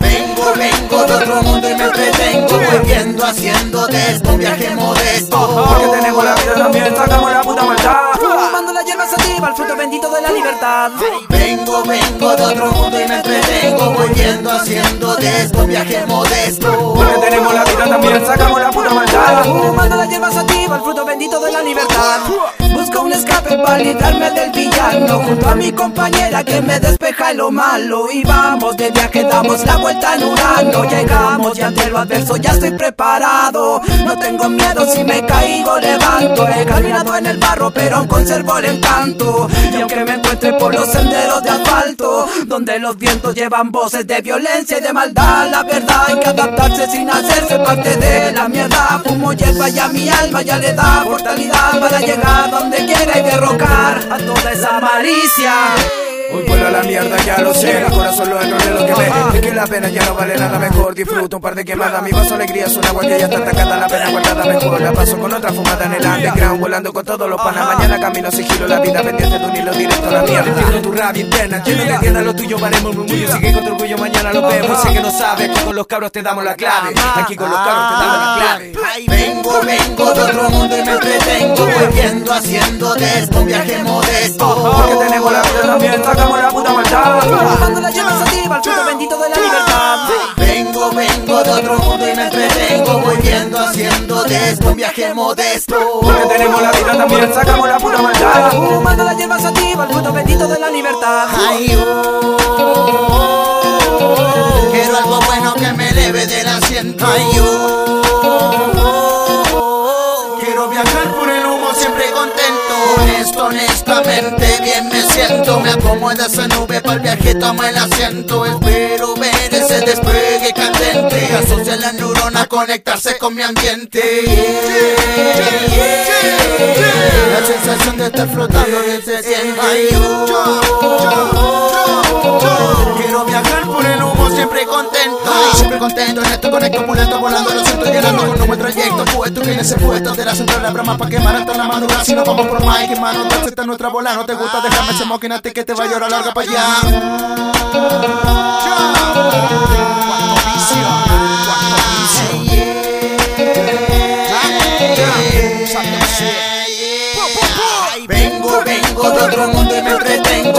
Vengo, vengo de otro mundo y me entretengo Volviendo, esto un viaje modesto. Porque tenemos bendito de la libertad. Vengo, vengo de otro mundo y me entretengo Volviendo, haciendo de esto un viaje modesto. Porque tenemos la vida también, sacamos la puta maldad. Fumando la hierba sativa, el fruto bendito de la libertad. Busco un para librarme del villano. Junto a mi compañera que me despeja lo malo. Y vamos de viaje, damos la vuelta en Urano Llegamos y ante lo adverso ya estoy preparado. No tengo miedo, si me caigo levanto. He caminado en el barro pero aún conservo el encanto. Y aunque me encuentre por los senderos de asfalto Donde los vientos llevan voces de violencia y de maldad La verdad hay que adaptarse sin hacerse parte de la mierda. Fumo hierba y a mi alma ya le da mortalidad Para llegar donde quiera y a toda esa malicia Hoy vuelo a la mierda, ya lo sé. Mi corazón lo errores lo que ve. Es que la pena ya no vale nada mejor. Disfruto un par de quemadas. Mi vaso alegría es una agua que ya está atacada. La pena guardada mejor. La paso con otra fumada en el underground. Volando con todos los panas. Mañana camino sigilo. La vida pendiente de un hilo directo a la mierda. Entiendo tu rabia interna. Lleno de tienda lo tuyo valemos murmullo. Sigue con tu orgullo. Mañana lo vemos. Sé que no sabes que con los cabros te damos la clave. Aquí con los cabros te damos la clave. Vengo, vengo de otro mundo y me entretengo Volviendo, haciendo de esto un viaje modesto Porque tenemos la vida también, sacamos la puta maldad. Hierba sativa, el fruto bendito de la libertad Vengo, vengo de otro mundo y me entretengo Volviendo, haciendo de esto un viaje modesto Porque tenemos la vida también, sacamos la puta maldad. Fumando la hierba sativa, el fruto bendito de la libertad Ay, oh, quiero algo bueno que me eleve del asiento. Ay, oh, quiero viajar por el humo siempre contento. Honesto, honestamente, bien me siento. Me acomoda esa nube para el viaje, tomo el asiento. Espero ver ese despegue candente. Asocia la neurona, conectarse con mi ambiente. La sensación de estar flotando que se siente. Contento, en esto conecto, pulento, volando Lo siento llegando con buen trayecto. Puesto que en ese puesto de la central la broma Pa' quemar hasta la madrugada. Si no vamos por Mike, hermano, dulce está nuestra bola No te gusta, déjame ese mocking que te va a llorar larga pa' allá. Vengo, vengo de otro mundo y me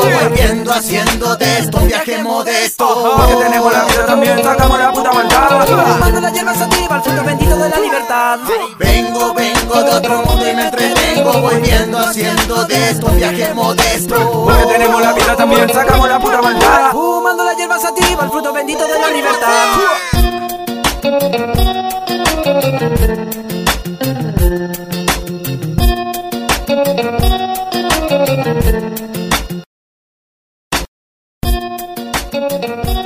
Volviendo, haciendo de esto un viaje modesto Porque tenemos la vida también, sacamos la puta maldad. Fumando la hierba sativa, el fruto bendito de la libertad Vengo, vengo de otro mundo y me entretengo Volviendo, haciendo de esto un viaje modesto Porque tenemos la vida también, sacamos la puta maldad. Fumando la hierba sativa, el fruto bendito de la libertad Música